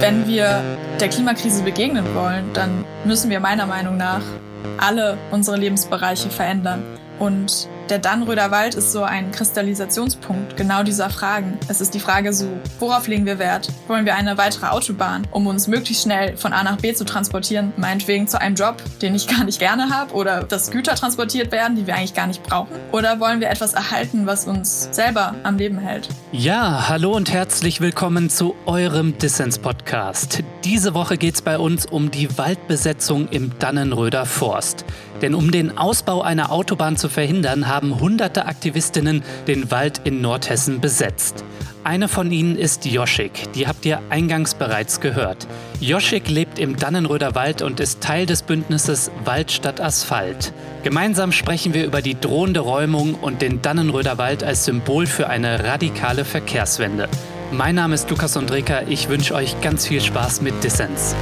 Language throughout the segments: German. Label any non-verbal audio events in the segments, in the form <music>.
Wenn wir der Klimakrise begegnen wollen, dann müssen wir meiner Meinung nach alle unsere Lebensbereiche verändern. Und der Dannröder Wald ist so ein Kristallisationspunkt genau dieser Fragen. Es ist die Frage so, worauf legen wir Wert? Wollen wir eine weitere Autobahn, um uns möglichst schnell von A nach B zu transportieren, meinetwegen zu einem Job, den ich <laughs> gar nicht gerne habe, oder dass Güter transportiert werden, die wir eigentlich gar nicht brauchen? Oder wollen wir etwas erhalten, was uns selber am Leben hält? Ja, hallo und herzlich willkommen zu eurem Dissens-Podcast. Diese Woche geht es bei uns um die Waldbesetzung im Dannenröder Forst. Denn um den Ausbau einer Autobahn zu verhindern, haben hunderte Aktivistinnen den Wald in Nordhessen besetzt. Eine von ihnen ist Joschik, die habt ihr eingangs bereits gehört. Joschik lebt im Dannenröder Wald und ist Teil des Bündnisses Wald statt Asphalt. Gemeinsam sprechen wir über die drohende Räumung und den Dannenröder Wald als Symbol für eine radikale Verkehrswende. Mein Name ist Lukas Undreka, ich wünsche euch ganz viel Spaß mit Dissens.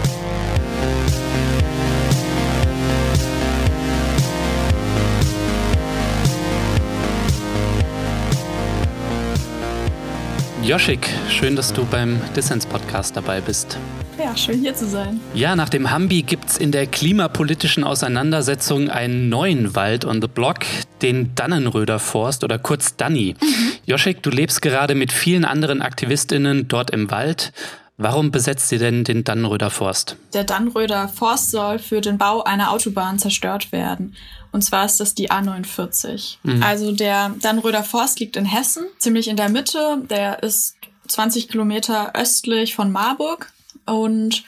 Joschik, schön, dass du beim Dissens-Podcast dabei bist. Ja, schön hier zu sein. Ja, nach dem Hambi gibt es in der klimapolitischen Auseinandersetzung einen neuen Wald on the Block, den Dannenröder Forst oder kurz Danny. Mhm. Joschik, du lebst gerade mit vielen anderen AktivistInnen dort im Wald. Warum besetzt ihr denn den Dannenröder Forst? Der Dannenröder Forst soll für den Bau einer Autobahn zerstört werden. Und zwar ist das die A49. Mhm. Also der Dannenröder Forst liegt in Hessen, ziemlich in der Mitte. Der ist 20 Kilometer östlich von Marburg und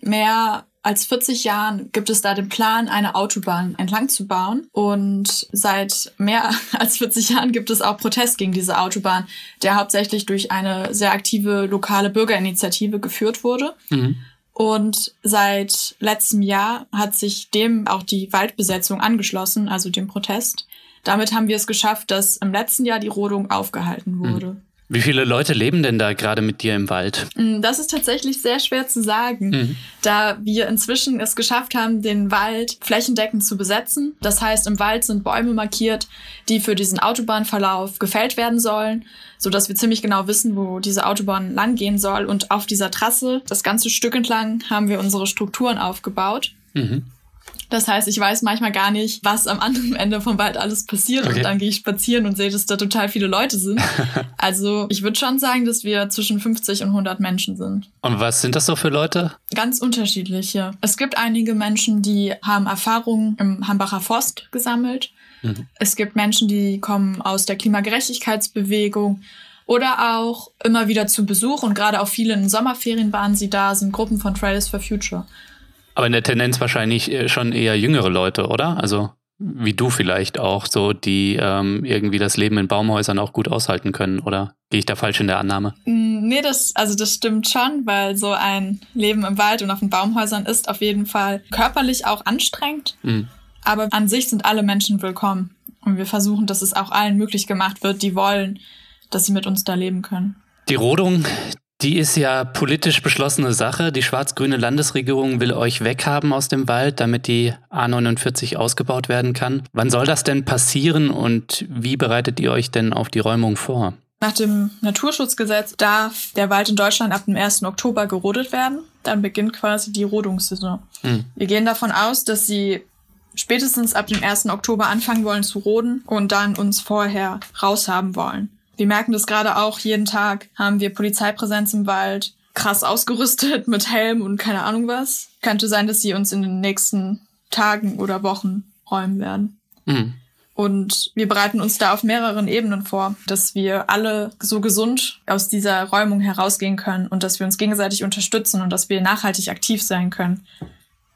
mehr als 40 Jahren gibt es da den Plan, eine Autobahn entlang zu bauen. Und seit mehr <laughs> als 40 Jahren gibt es auch Protest gegen diese Autobahn, der hauptsächlich durch eine sehr aktive lokale Bürgerinitiative geführt wurde. Mhm. Und seit letztem Jahr hat sich dem auch die Waldbesetzung angeschlossen, also dem Protest. Damit haben wir es geschafft, dass im letzten Jahr die Rodung aufgehalten wurde. Mhm. Wie viele Leute leben denn da gerade mit dir im Wald? Mm, das ist tatsächlich sehr schwer zu sagen, mhm. da wir inzwischen es geschafft haben, den Wald flächendeckend zu besetzen. Das heißt, im Wald sind Bäume markiert, die für diesen Autobahnverlauf gefällt werden sollen, so dass wir ziemlich genau wissen, wo diese Autobahn langgehen soll. Und auf dieser Trasse, das ganze Stück entlang, haben wir unsere Strukturen aufgebaut. Mhm. Das heißt, ich weiß manchmal gar nicht, was am anderen Ende vom Wald alles passiert. Okay. Und dann gehe ich spazieren und sehe, dass da total viele Leute sind. <laughs> also ich würde schon sagen, dass wir zwischen 50 und 100 Menschen sind. Und was sind das so für Leute? Ganz unterschiedliche. Es gibt einige Menschen, die haben Erfahrungen im Hambacher Forst gesammelt. Mhm. Es gibt Menschen, die kommen aus der Klimagerechtigkeitsbewegung oder auch immer wieder zu Besuch und gerade auch viele in Sommerferien waren sie da, sind Gruppen von Trails for Future. Aber in der Tendenz wahrscheinlich äh, schon eher jüngere Leute, oder? Also wie du vielleicht auch, so die ähm, irgendwie das Leben in Baumhäusern auch gut aushalten können, oder gehe ich da falsch in der Annahme? Nee, das, also das stimmt schon, weil so ein Leben im Wald und auf den Baumhäusern ist auf jeden Fall körperlich auch anstrengend. Mhm. Aber an sich sind alle Menschen willkommen. Und wir versuchen, dass es auch allen möglich gemacht wird, die wollen, dass sie mit uns da leben können. Die Rodung, die ist ja politisch beschlossene Sache. Die schwarz-grüne Landesregierung will euch weghaben aus dem Wald, damit die A49 ausgebaut werden kann. Wann soll das denn passieren und wie bereitet ihr euch denn auf die Räumung vor? Nach dem Naturschutzgesetz darf der Wald in Deutschland ab dem 1. Oktober gerodet werden. Dann beginnt quasi die Rodungssaison. Hm. Wir gehen davon aus, dass sie spätestens ab dem 1. Oktober anfangen wollen zu roden und dann uns vorher raushaben wollen. Wir merken das gerade auch jeden Tag, haben wir Polizeipräsenz im Wald, krass ausgerüstet mit Helm und keine Ahnung was. Könnte sein, dass sie uns in den nächsten Tagen oder Wochen räumen werden. Mhm. Und wir bereiten uns da auf mehreren Ebenen vor, dass wir alle so gesund aus dieser Räumung herausgehen können und dass wir uns gegenseitig unterstützen und dass wir nachhaltig aktiv sein können.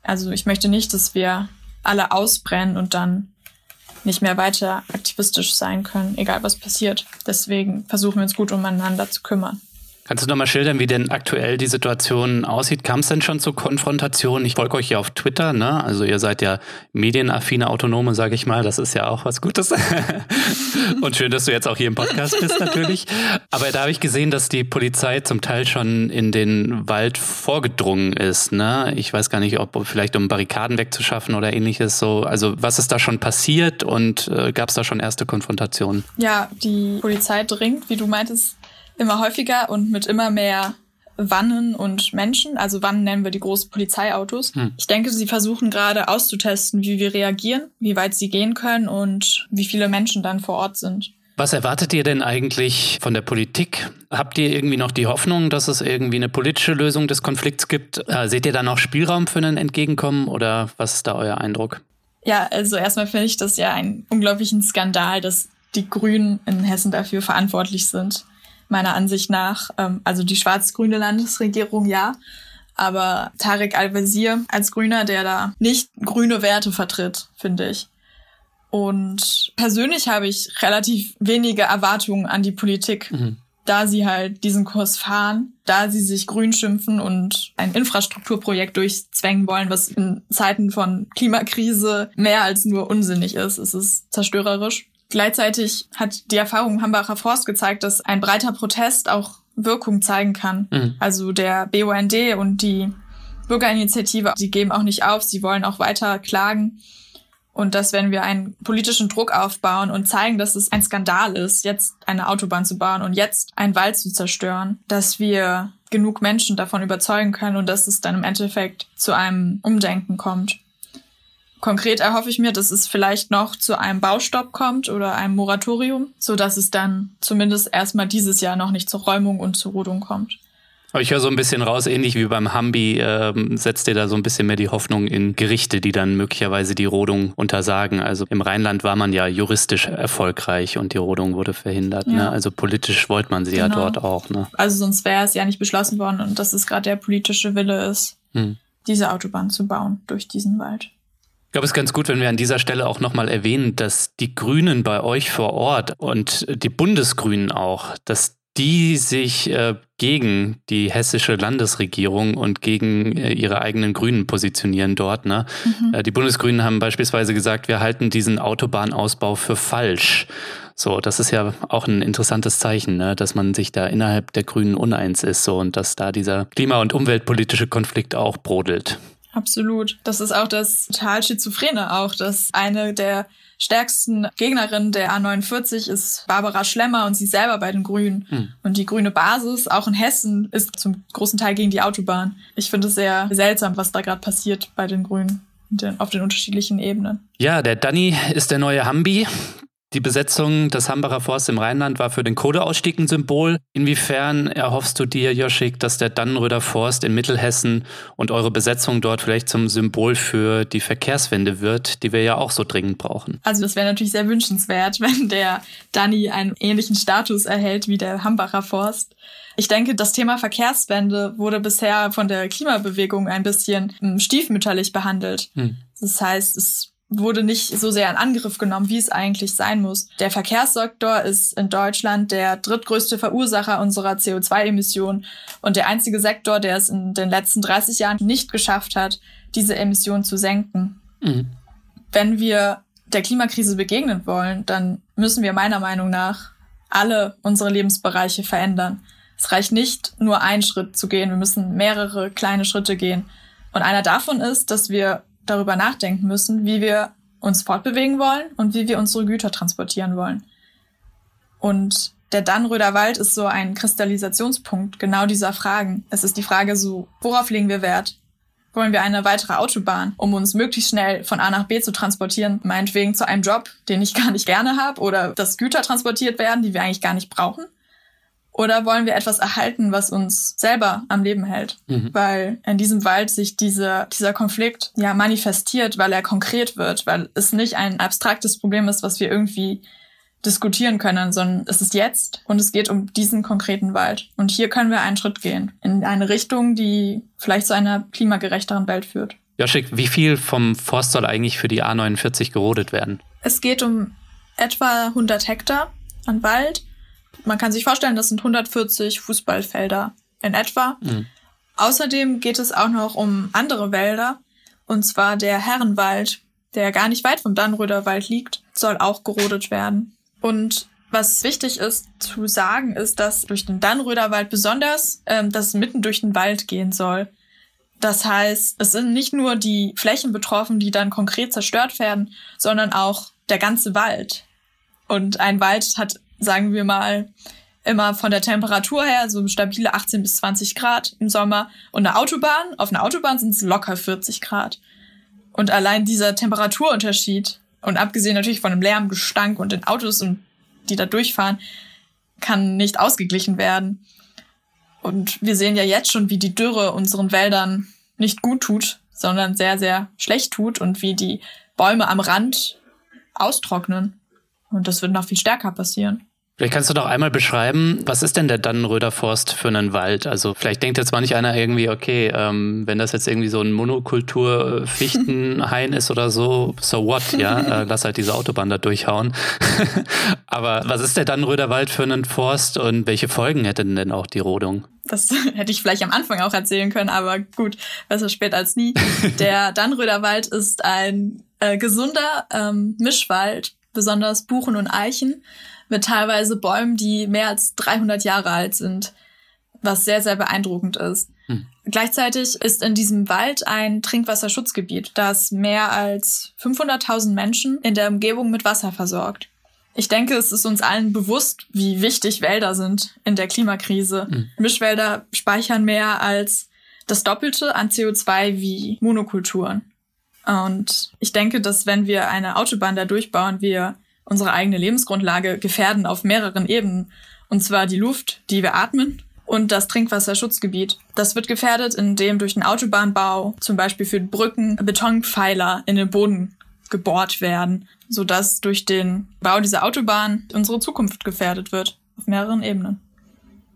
Also ich möchte nicht, dass wir alle ausbrennen und dann nicht mehr weiter aktivistisch sein können, egal was passiert. Deswegen versuchen wir uns gut umeinander zu kümmern. Kannst du nochmal schildern, wie denn aktuell die Situation aussieht? Kam es denn schon zu Konfrontationen? Ich folge euch ja auf Twitter, ne? Also ihr seid ja medienaffine Autonome, sage ich mal. Das ist ja auch was Gutes. <laughs> Und schön, dass du jetzt auch hier im Podcast bist natürlich. Aber da habe ich gesehen, dass die Polizei zum Teil schon in den Wald vorgedrungen ist. Ne? Ich weiß gar nicht, ob vielleicht um Barrikaden wegzuschaffen oder ähnliches. So, also was ist da schon passiert und äh, gab es da schon erste Konfrontationen? Ja, die Polizei dringt, wie du meintest, immer häufiger und mit immer mehr Wannen und Menschen. Also Wannen nennen wir die großen Polizeiautos. Hm. Ich denke, sie versuchen gerade auszutesten, wie wir reagieren, wie weit sie gehen können und wie viele Menschen dann vor Ort sind. Was erwartet ihr denn eigentlich von der Politik? Habt ihr irgendwie noch die Hoffnung, dass es irgendwie eine politische Lösung des Konflikts gibt? Äh, seht ihr da noch Spielraum für ein Entgegenkommen oder was ist da euer Eindruck? Ja, also erstmal finde ich das ja einen unglaublichen Skandal, dass die Grünen in Hessen dafür verantwortlich sind. Meiner Ansicht nach. Ähm, also die schwarz-grüne Landesregierung ja. Aber Tarek Al-Wazir als Grüner, der da nicht grüne Werte vertritt, finde ich. Und persönlich habe ich relativ wenige Erwartungen an die Politik, mhm. da sie halt diesen Kurs fahren, da sie sich grün schimpfen und ein Infrastrukturprojekt durchzwängen wollen, was in Zeiten von Klimakrise mehr als nur unsinnig ist. Es ist zerstörerisch. Gleichzeitig hat die Erfahrung Hambacher Forst gezeigt, dass ein breiter Protest auch Wirkung zeigen kann. Mhm. Also der BUND und die Bürgerinitiative, die geben auch nicht auf, sie wollen auch weiter klagen. Und dass wenn wir einen politischen Druck aufbauen und zeigen, dass es ein Skandal ist, jetzt eine Autobahn zu bauen und jetzt einen Wald zu zerstören, dass wir genug Menschen davon überzeugen können und dass es dann im Endeffekt zu einem Umdenken kommt. Konkret erhoffe ich mir, dass es vielleicht noch zu einem Baustopp kommt oder einem Moratorium, so dass es dann zumindest erstmal dieses Jahr noch nicht zur Räumung und zur Rodung kommt. Aber ich höre so ein bisschen raus, ähnlich wie beim Hambi, ähm, setzt ihr da so ein bisschen mehr die Hoffnung in Gerichte, die dann möglicherweise die Rodung untersagen. Also im Rheinland war man ja juristisch erfolgreich und die Rodung wurde verhindert. Ne? Ja. Ne? Also politisch wollte man sie genau. ja dort auch. Ne? Also sonst wäre es ja nicht beschlossen worden und dass es gerade der politische Wille ist, hm. diese Autobahn zu bauen durch diesen Wald. Ich glaube, es ist ganz gut, wenn wir an dieser Stelle auch nochmal erwähnen, dass die Grünen bei euch vor Ort und die Bundesgrünen auch, dass die sich äh, gegen die hessische Landesregierung und gegen äh, ihre eigenen Grünen positionieren dort. Ne? Mhm. Äh, die Bundesgrünen haben beispielsweise gesagt, wir halten diesen Autobahnausbau für falsch. So, das ist ja auch ein interessantes Zeichen, ne? dass man sich da innerhalb der Grünen uneins ist so und dass da dieser klima- und umweltpolitische Konflikt auch brodelt. Absolut. Das ist auch das total Schizophrene auch, dass eine der stärksten Gegnerin der A49 ist Barbara Schlemmer und sie selber bei den Grünen. Hm. Und die grüne Basis, auch in Hessen, ist zum großen Teil gegen die Autobahn. Ich finde es sehr seltsam, was da gerade passiert bei den Grünen auf den unterschiedlichen Ebenen. Ja, der Danny ist der neue Hambi. Die Besetzung des Hambacher Forsts im Rheinland war für den Kohleausstieg ein Symbol. Inwiefern erhoffst du dir, Joschik, dass der Dannenröder Forst in Mittelhessen und eure Besetzung dort vielleicht zum Symbol für die Verkehrswende wird, die wir ja auch so dringend brauchen? Also das wäre natürlich sehr wünschenswert, <laughs> wenn der Danny einen ähnlichen Status erhält wie der Hambacher Forst. Ich denke, das Thema Verkehrswende wurde bisher von der Klimabewegung ein bisschen hm, stiefmütterlich behandelt. Hm. Das heißt, es wurde nicht so sehr in Angriff genommen, wie es eigentlich sein muss. Der Verkehrssektor ist in Deutschland der drittgrößte Verursacher unserer CO2-Emissionen und der einzige Sektor, der es in den letzten 30 Jahren nicht geschafft hat, diese Emissionen zu senken. Mhm. Wenn wir der Klimakrise begegnen wollen, dann müssen wir meiner Meinung nach alle unsere Lebensbereiche verändern. Es reicht nicht, nur einen Schritt zu gehen. Wir müssen mehrere kleine Schritte gehen. Und einer davon ist, dass wir darüber nachdenken müssen, wie wir uns fortbewegen wollen und wie wir unsere Güter transportieren wollen. Und der Dannröder Wald ist so ein Kristallisationspunkt genau dieser Fragen. Es ist die Frage so, worauf legen wir Wert? Wollen wir eine weitere Autobahn, um uns möglichst schnell von A nach B zu transportieren, meinetwegen zu einem Job, den ich gar nicht gerne habe, oder dass Güter transportiert werden, die wir eigentlich gar nicht brauchen? Oder wollen wir etwas erhalten, was uns selber am Leben hält? Mhm. Weil in diesem Wald sich diese, dieser Konflikt ja manifestiert, weil er konkret wird, weil es nicht ein abstraktes Problem ist, was wir irgendwie diskutieren können, sondern es ist jetzt und es geht um diesen konkreten Wald. Und hier können wir einen Schritt gehen in eine Richtung, die vielleicht zu einer klimagerechteren Welt führt. Joschik, wie viel vom Forst soll eigentlich für die A49 gerodet werden? Es geht um etwa 100 Hektar an Wald man kann sich vorstellen, das sind 140 Fußballfelder in etwa. Mhm. Außerdem geht es auch noch um andere Wälder, und zwar der Herrenwald, der gar nicht weit vom Dannröder Wald liegt, soll auch gerodet werden. Und was wichtig ist zu sagen, ist, dass durch den Dannröder Wald besonders ähm, das mitten durch den Wald gehen soll. Das heißt, es sind nicht nur die Flächen betroffen, die dann konkret zerstört werden, sondern auch der ganze Wald. Und ein Wald hat sagen wir mal, immer von der Temperatur her so stabile 18 bis 20 Grad im Sommer. Und eine Autobahn, auf einer Autobahn sind es locker 40 Grad. Und allein dieser Temperaturunterschied und abgesehen natürlich von dem Lärm, Gestank und den Autos, und die da durchfahren, kann nicht ausgeglichen werden. Und wir sehen ja jetzt schon, wie die Dürre unseren Wäldern nicht gut tut, sondern sehr, sehr schlecht tut und wie die Bäume am Rand austrocknen. Und das wird noch viel stärker passieren. Vielleicht kannst du doch einmal beschreiben, was ist denn der Dannenröder Forst für einen Wald? Also vielleicht denkt jetzt manch einer irgendwie, okay, ähm, wenn das jetzt irgendwie so ein Monokultur-Fichtenhain ist oder so, so what, ja, <laughs> äh, lass halt diese Autobahn da durchhauen. <laughs> Aber was ist der Dannenröder Wald für einen Forst und welche Folgen hätte denn auch die Rodung? Das <laughs> hätte ich vielleicht am Anfang auch erzählen können, aber gut, besser spät als nie. Der Dannenröder Wald ist ein äh, gesunder ähm, Mischwald, besonders Buchen und Eichen mit teilweise Bäumen, die mehr als 300 Jahre alt sind, was sehr, sehr beeindruckend ist. Hm. Gleichzeitig ist in diesem Wald ein Trinkwasserschutzgebiet, das mehr als 500.000 Menschen in der Umgebung mit Wasser versorgt. Ich denke, es ist uns allen bewusst, wie wichtig Wälder sind in der Klimakrise. Mhm. Mischwälder speichern mehr als das Doppelte an CO2 wie Monokulturen. Und ich denke, dass wenn wir eine Autobahn da durchbauen, wir unsere eigene Lebensgrundlage gefährden auf mehreren Ebenen. Und zwar die Luft, die wir atmen und das Trinkwasserschutzgebiet. Das wird gefährdet, indem durch den Autobahnbau zum Beispiel für Brücken Betonpfeiler in den Boden gebohrt werden, sodass durch den Bau dieser Autobahn unsere Zukunft gefährdet wird auf mehreren Ebenen.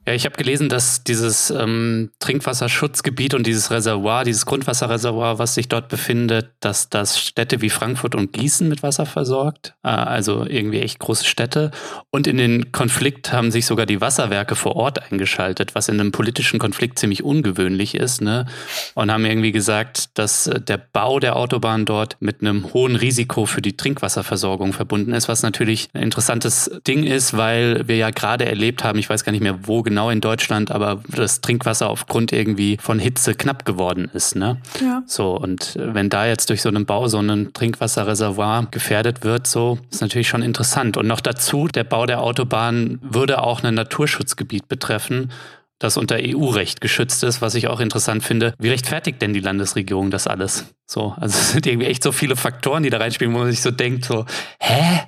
Ja, ich habe gelesen, dass dieses ähm, Trinkwasserschutzgebiet und dieses Reservoir, dieses Grundwasserreservoir, was sich dort befindet, dass das Städte wie Frankfurt und Gießen mit Wasser versorgt, äh, also irgendwie echt große Städte. Und in den Konflikt haben sich sogar die Wasserwerke vor Ort eingeschaltet, was in einem politischen Konflikt ziemlich ungewöhnlich ist, ne? Und haben irgendwie gesagt, dass äh, der Bau der Autobahn dort mit einem hohen Risiko für die Trinkwasserversorgung verbunden ist, was natürlich ein interessantes Ding ist, weil wir ja gerade erlebt haben, ich weiß gar nicht mehr, wo genau genau in Deutschland, aber das Trinkwasser aufgrund irgendwie von Hitze knapp geworden ist. Ne? Ja. So, und wenn da jetzt durch so einen Bau so ein Trinkwasserreservoir gefährdet wird, so ist natürlich schon interessant. Und noch dazu, der Bau der Autobahn würde auch ein Naturschutzgebiet betreffen das unter EU-Recht geschützt ist, was ich auch interessant finde. Wie rechtfertigt denn die Landesregierung das alles? So, also es sind irgendwie echt so viele Faktoren, die da reinspielen, wo man sich so denkt, so, hä?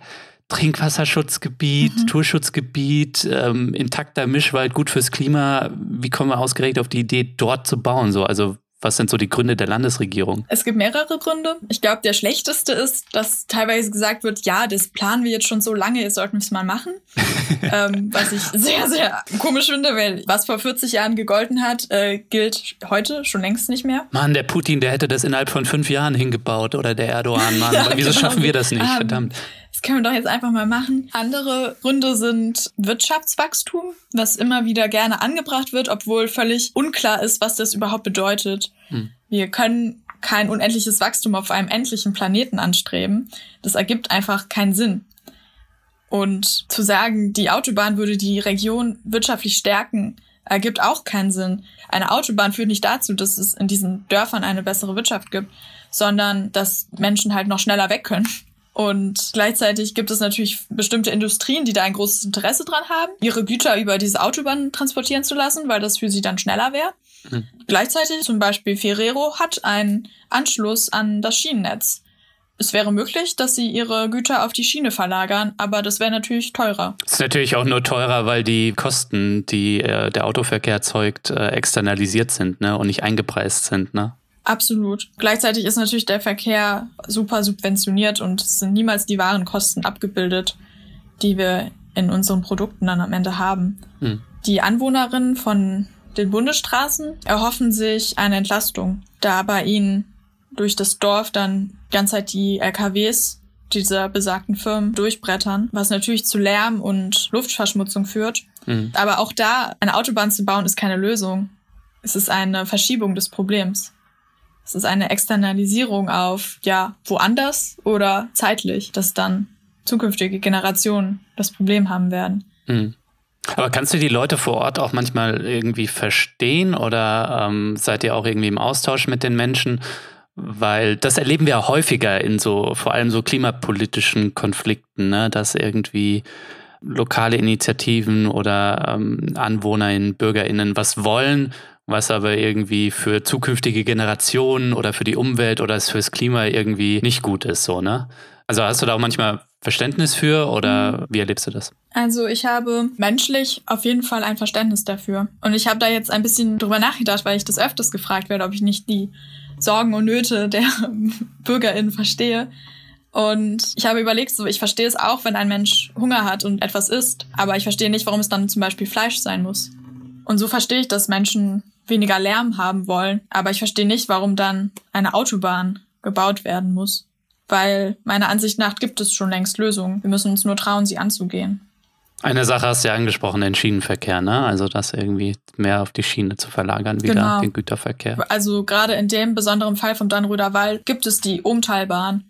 Trinkwasserschutzgebiet, mhm. Naturschutzgebiet, ähm, intakter Mischwald, gut fürs Klima. Wie kommen wir ausgerechnet auf die Idee, dort zu bauen? So, also was sind so die Gründe der Landesregierung? Es gibt mehrere Gründe. Ich glaube, der schlechteste ist, dass teilweise gesagt wird, ja, das planen wir jetzt schon so lange, jetzt sollten wir es mal machen. <laughs> ähm, was ich sehr, sehr komisch finde, weil was vor 40 Jahren gegolten hat, äh, gilt heute schon längst nicht mehr. Mann, der Putin, der hätte das innerhalb von fünf Jahren hingebaut oder der Erdogan, Mann. <laughs> ja, Wieso genau. schaffen wir das nicht? Um, ähm, Verdammt. Das können wir doch jetzt einfach mal machen. Andere Gründe sind Wirtschaftswachstum, was immer wieder gerne angebracht wird, obwohl völlig unklar ist, was das überhaupt bedeutet. Hm. Wir können kein unendliches Wachstum auf einem endlichen Planeten anstreben. Das ergibt einfach keinen Sinn. Und zu sagen, die Autobahn würde die Region wirtschaftlich stärken, ergibt auch keinen Sinn. Eine Autobahn führt nicht dazu, dass es in diesen Dörfern eine bessere Wirtschaft gibt, sondern dass Menschen halt noch schneller weg können. Und gleichzeitig gibt es natürlich bestimmte Industrien, die da ein großes Interesse dran haben, ihre Güter über diese Autobahn transportieren zu lassen, weil das für sie dann schneller wäre. Mhm. Gleichzeitig zum Beispiel Ferrero hat einen Anschluss an das Schienennetz. Es wäre möglich, dass sie ihre Güter auf die Schiene verlagern, aber das wäre natürlich teurer. Es ist natürlich auch nur teurer, weil die Kosten, die äh, der Autoverkehr erzeugt, äh, externalisiert sind ne, und nicht eingepreist sind. Ne? Absolut. Gleichzeitig ist natürlich der Verkehr super subventioniert und es sind niemals die wahren Kosten abgebildet, die wir in unseren Produkten dann am Ende haben. Hm. Die Anwohnerinnen von den Bundesstraßen erhoffen sich eine Entlastung, da bei ihnen durch das Dorf dann die ganze Zeit die LKWs dieser besagten Firmen durchbrettern, was natürlich zu Lärm und Luftverschmutzung führt. Mhm. Aber auch da eine Autobahn zu bauen ist keine Lösung. Es ist eine Verschiebung des Problems. Es ist eine Externalisierung auf, ja, woanders oder zeitlich, dass dann zukünftige Generationen das Problem haben werden. Mhm. Aber kannst du die Leute vor Ort auch manchmal irgendwie verstehen oder ähm, seid ihr auch irgendwie im Austausch mit den Menschen? Weil das erleben wir häufiger in so, vor allem so klimapolitischen Konflikten, ne? dass irgendwie lokale Initiativen oder ähm, AnwohnerInnen, BürgerInnen was wollen, was aber irgendwie für zukünftige Generationen oder für die Umwelt oder fürs Klima irgendwie nicht gut ist, so, ne? Also hast du da auch manchmal Verständnis für oder mhm. wie erlebst du das? Also ich habe menschlich auf jeden Fall ein Verständnis dafür. Und ich habe da jetzt ein bisschen drüber nachgedacht, weil ich das öfters gefragt werde, ob ich nicht die Sorgen und Nöte der <laughs> BürgerInnen verstehe. Und ich habe überlegt, so, ich verstehe es auch, wenn ein Mensch Hunger hat und etwas isst, aber ich verstehe nicht, warum es dann zum Beispiel Fleisch sein muss. Und so verstehe ich, dass Menschen weniger Lärm haben wollen, aber ich verstehe nicht, warum dann eine Autobahn gebaut werden muss. Weil meiner Ansicht nach gibt es schon längst Lösungen. Wir müssen uns nur trauen, sie anzugehen. Eine Sache hast du ja angesprochen, den Schienenverkehr, ne? Also das irgendwie mehr auf die Schiene zu verlagern, wieder genau. den Güterverkehr. Also gerade in dem besonderen Fall vom Dannröder Wald gibt es die Umtalbahn.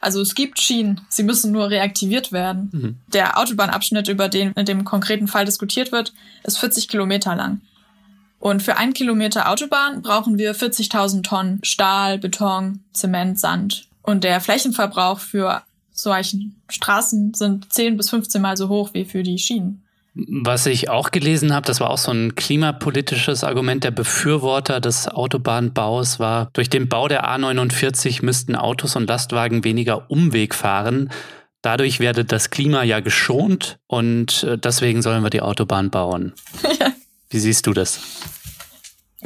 Also es gibt Schienen, sie müssen nur reaktiviert werden. Mhm. Der Autobahnabschnitt, über den in dem konkreten Fall diskutiert wird, ist 40 Kilometer lang. Und für ein Kilometer Autobahn brauchen wir 40.000 Tonnen Stahl, Beton, Zement, Sand. Und der Flächenverbrauch für solchen Straßen sind 10 bis 15 Mal so hoch wie für die Schienen. Was ich auch gelesen habe, das war auch so ein klimapolitisches Argument der Befürworter des Autobahnbaus, war, durch den Bau der A49 müssten Autos und Lastwagen weniger Umweg fahren. Dadurch werde das Klima ja geschont und äh, deswegen sollen wir die Autobahn bauen. <laughs> Wie siehst du das?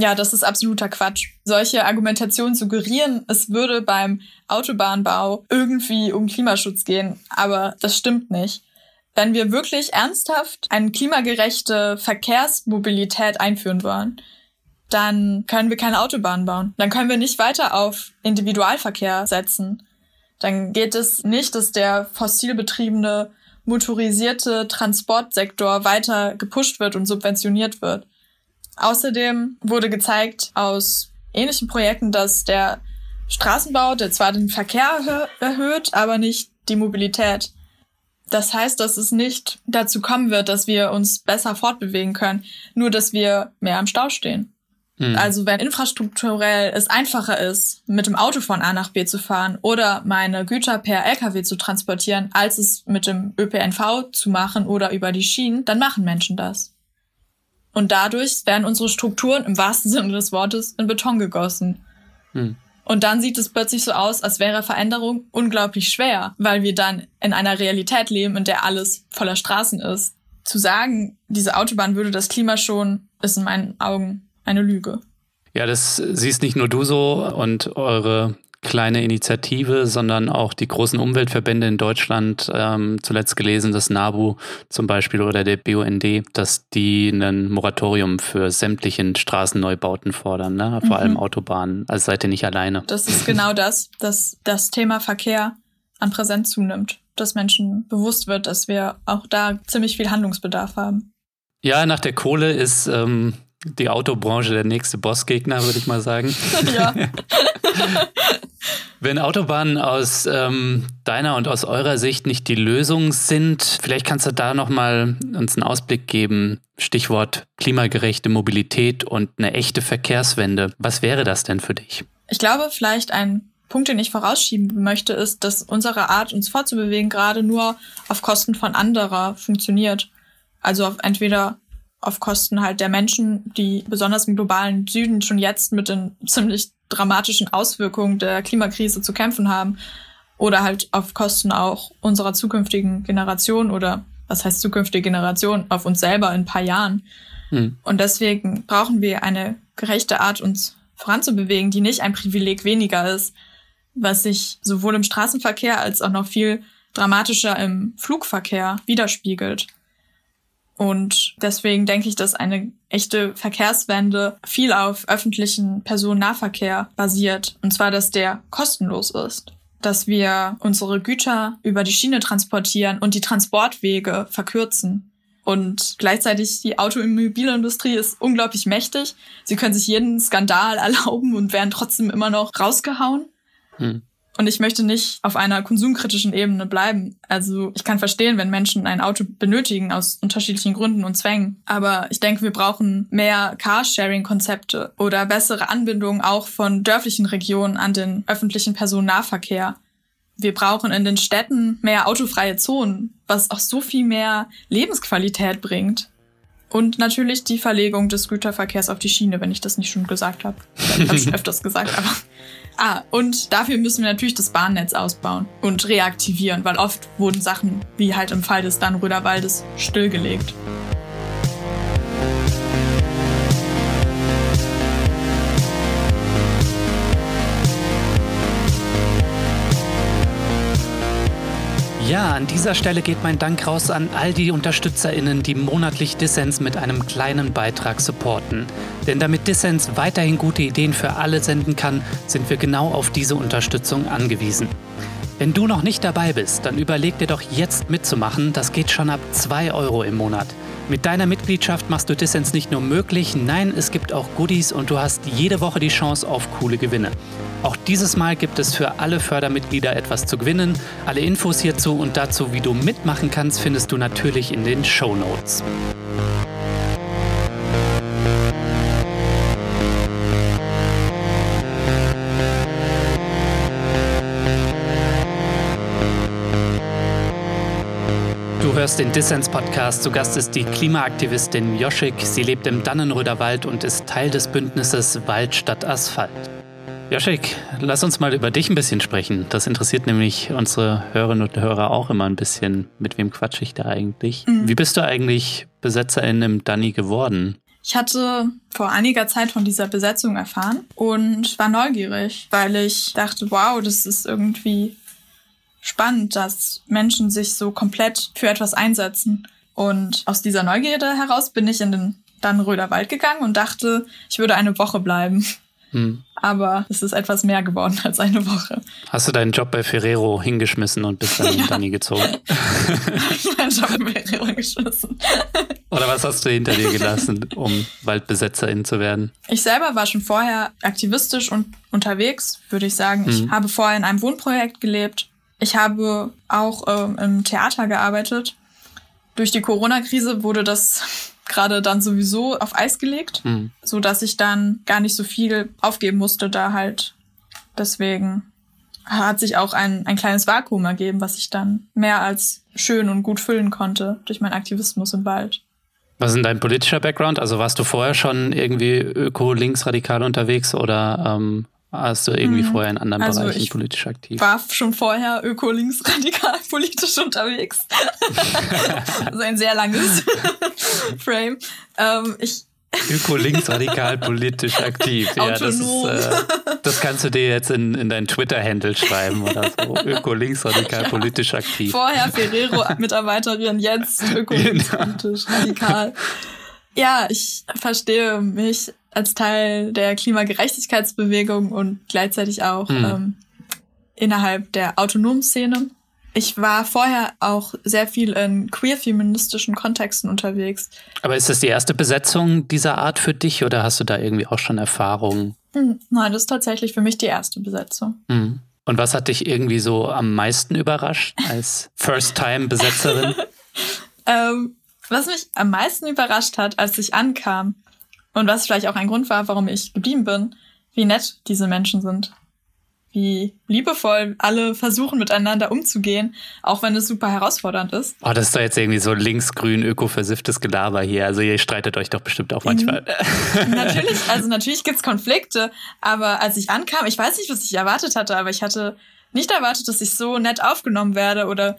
Ja, das ist absoluter Quatsch. Solche Argumentationen suggerieren, es würde beim Autobahnbau irgendwie um Klimaschutz gehen, aber das stimmt nicht. Wenn wir wirklich ernsthaft eine klimagerechte Verkehrsmobilität einführen wollen, dann können wir keine Autobahn bauen. Dann können wir nicht weiter auf Individualverkehr setzen. Dann geht es nicht, dass der fossil betriebene motorisierte Transportsektor weiter gepusht wird und subventioniert wird. Außerdem wurde gezeigt aus ähnlichen Projekten, dass der Straßenbau, der zwar den Verkehr erhöht, aber nicht die Mobilität. Das heißt, dass es nicht dazu kommen wird, dass wir uns besser fortbewegen können, nur dass wir mehr am Stau stehen. Mhm. Also wenn infrastrukturell es einfacher ist, mit dem Auto von A nach B zu fahren oder meine Güter per Lkw zu transportieren, als es mit dem ÖPNV zu machen oder über die Schienen, dann machen Menschen das. Und dadurch werden unsere Strukturen im wahrsten Sinne des Wortes in Beton gegossen. Mhm. Und dann sieht es plötzlich so aus, als wäre Veränderung unglaublich schwer, weil wir dann in einer Realität leben, in der alles voller Straßen ist. Zu sagen, diese Autobahn würde das Klima schon, ist in meinen Augen eine Lüge. Ja, das siehst nicht nur du so und eure kleine Initiative, sondern auch die großen Umweltverbände in Deutschland, ähm, zuletzt gelesen, das NABU zum Beispiel oder der BUND, dass die ein Moratorium für sämtlichen Straßenneubauten fordern, ne? vor mhm. allem Autobahnen. Also seid ihr nicht alleine. Das ist genau das, dass das Thema Verkehr an Präsenz zunimmt, dass Menschen bewusst wird, dass wir auch da ziemlich viel Handlungsbedarf haben. Ja, nach der Kohle ist ähm, die Autobranche der nächste Bossgegner, würde ich mal sagen. <laughs> Ja. <laughs> Wenn Autobahnen aus ähm, deiner und aus eurer Sicht nicht die Lösung sind, vielleicht kannst du da nochmal uns einen Ausblick geben. Stichwort klimagerechte Mobilität und eine echte Verkehrswende. Was wäre das denn für dich? Ich glaube, vielleicht ein Punkt, den ich vorausschieben möchte, ist, dass unsere Art, uns fortzubewegen, gerade nur auf Kosten von anderer funktioniert. Also auf entweder auf Kosten halt der Menschen, die besonders im globalen Süden schon jetzt mit den ziemlich dramatischen Auswirkungen der Klimakrise zu kämpfen haben oder halt auf Kosten auch unserer zukünftigen Generation oder was heißt zukünftige Generation, auf uns selber in ein paar Jahren. Hm. Und deswegen brauchen wir eine gerechte Art, uns voranzubewegen, die nicht ein Privileg weniger ist, was sich sowohl im Straßenverkehr als auch noch viel dramatischer im Flugverkehr widerspiegelt. Und deswegen denke ich, dass eine echte Verkehrswende viel auf öffentlichen Personennahverkehr basiert. Und zwar, dass der kostenlos ist. Dass wir unsere Güter über die Schiene transportieren und die Transportwege verkürzen. Und gleichzeitig die Automobilindustrie ist unglaublich mächtig. Sie können sich jeden Skandal <laughs> erlauben und werden trotzdem immer noch rausgehauen. Hm. Und ich möchte nicht auf einer konsumkritischen Ebene bleiben. Also ich kann verstehen, wenn Menschen ein Auto benötigen aus unterschiedlichen Gründen und Zwängen. Aber ich denke, wir brauchen mehr Carsharing-Konzepte oder bessere Anbindungen auch von dörflichen Regionen an den öffentlichen Personennahverkehr, wir brauchen in den Städten mehr autofreie Zonen, was auch so viel mehr Lebensqualität bringt. Und natürlich die Verlegung des Güterverkehrs auf die Schiene, wenn ich das nicht schon gesagt habe. Ich habe schon <laughs> öfters gesagt, aber. Ah, und dafür müssen wir natürlich das Bahnnetz ausbauen und reaktivieren, weil oft wurden Sachen, wie halt im Fall des Dannröder Waldes, stillgelegt. Ja, an dieser Stelle geht mein Dank raus an all die UnterstützerInnen, die monatlich Dissens mit einem kleinen Beitrag supporten. Denn damit Dissens weiterhin gute Ideen für alle senden kann, sind wir genau auf diese Unterstützung angewiesen. Wenn du noch nicht dabei bist, dann überleg dir doch jetzt mitzumachen. Das geht schon ab 2 Euro im Monat. Mit deiner Mitgliedschaft machst du Dissens nicht nur möglich, nein, es gibt auch Goodies und du hast jede Woche die Chance auf coole Gewinne. Auch dieses Mal gibt es für alle Fördermitglieder etwas zu gewinnen. Alle Infos hierzu und dazu, wie du mitmachen kannst, findest du natürlich in den Show Notes. Du hörst den Dissens-Podcast. Zu Gast ist die Klimaaktivistin Joschik. Sie lebt im Dannenröder Wald und ist Teil des Bündnisses Wald statt Asphalt. Joschik, lass uns mal über dich ein bisschen sprechen. Das interessiert nämlich unsere Hörerinnen und Hörer auch immer ein bisschen. Mit wem quatsche ich da eigentlich? Mhm. Wie bist du eigentlich Besetzerin im Danny geworden? Ich hatte vor einiger Zeit von dieser Besetzung erfahren und war neugierig, weil ich dachte, wow, das ist irgendwie spannend, dass Menschen sich so komplett für etwas einsetzen. Und aus dieser Neugierde heraus bin ich in den Dannröder Wald gegangen und dachte, ich würde eine Woche bleiben. Hm. Aber es ist etwas mehr geworden als eine Woche. Hast du deinen Job bei Ferrero hingeschmissen und bist dann <laughs> ja. in Dani gezogen? <laughs> meinen Job bei Ferrero hingeschmissen. Oder was hast du hinter dir gelassen, um Waldbesetzerin zu werden? Ich selber war schon vorher aktivistisch und unterwegs, würde ich sagen. Ich hm. habe vorher in einem Wohnprojekt gelebt. Ich habe auch ähm, im Theater gearbeitet. Durch die Corona-Krise wurde das <laughs> gerade dann sowieso auf Eis gelegt, mhm. so dass ich dann gar nicht so viel aufgeben musste da halt. Deswegen hat sich auch ein, ein kleines Vakuum ergeben, was ich dann mehr als schön und gut füllen konnte durch meinen Aktivismus im Wald. Was ist denn dein politischer Background? Also warst du vorher schon irgendwie öko-linksradikal unterwegs oder ähm, Hast du irgendwie mhm. vorher in anderen also Bereichen politisch aktiv? war schon vorher öko-links-radikal <laughs> politisch unterwegs. <laughs> also ein sehr langes <laughs> Frame. Ähm, ich Öko-links-radikal politisch aktiv. Ja, das, ist, äh, das kannst du dir jetzt in, in dein Twitter-Handle schreiben oder so. Öko-links-radikal ja. politisch aktiv. Vorher Ferrero-Mitarbeiterin, jetzt öko-links-politisch genau. Ja, ich verstehe mich als Teil der Klimagerechtigkeitsbewegung und gleichzeitig auch mhm. ähm, innerhalb der autonomen Szene. Ich war vorher auch sehr viel in queer-feministischen Kontexten unterwegs. Aber ist das die erste Besetzung dieser Art für dich oder hast du da irgendwie auch schon Erfahrungen? Hm, nein, das ist tatsächlich für mich die erste Besetzung. Mhm. Und was hat dich irgendwie so am meisten überrascht als <laughs> First-Time-Besetzerin? ähm, was mich am meisten überrascht hat, als ich ankam, und was vielleicht auch ein Grund war, warum ich geblieben bin, wie nett diese Menschen sind. Wie liebevoll alle versuchen, miteinander umzugehen, auch wenn es super herausfordernd ist. Oh, das ist doch jetzt irgendwie so linksgrün, öko-versifftes Gelaber hier. Also ihr streitet euch doch bestimmt auch manchmal. natürlich, also natürlich gibt's Konflikte, aber als ich ankam, ich weiß nicht, was ich erwartet hatte, aber ich hatte nicht erwartet, dass ich so nett aufgenommen werde oder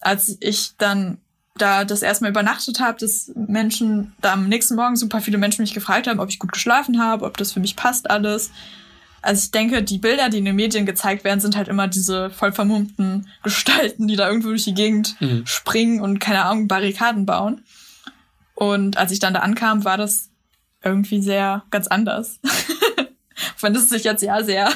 als ich dann da das erstmal übernachtet habe, dass Menschen da am nächsten Morgen super viele Menschen mich gefragt haben, ob ich gut geschlafen habe, ob das für mich passt alles. Also ich denke, die Bilder, die in den Medien gezeigt werden, sind halt immer diese voll vermummten Gestalten, die da irgendwo durch die Gegend mhm. springen und keine Ahnung, Barrikaden bauen. Und als ich dann da ankam, war das irgendwie sehr ganz anders. <laughs> Wenn es sich jetzt ja sehr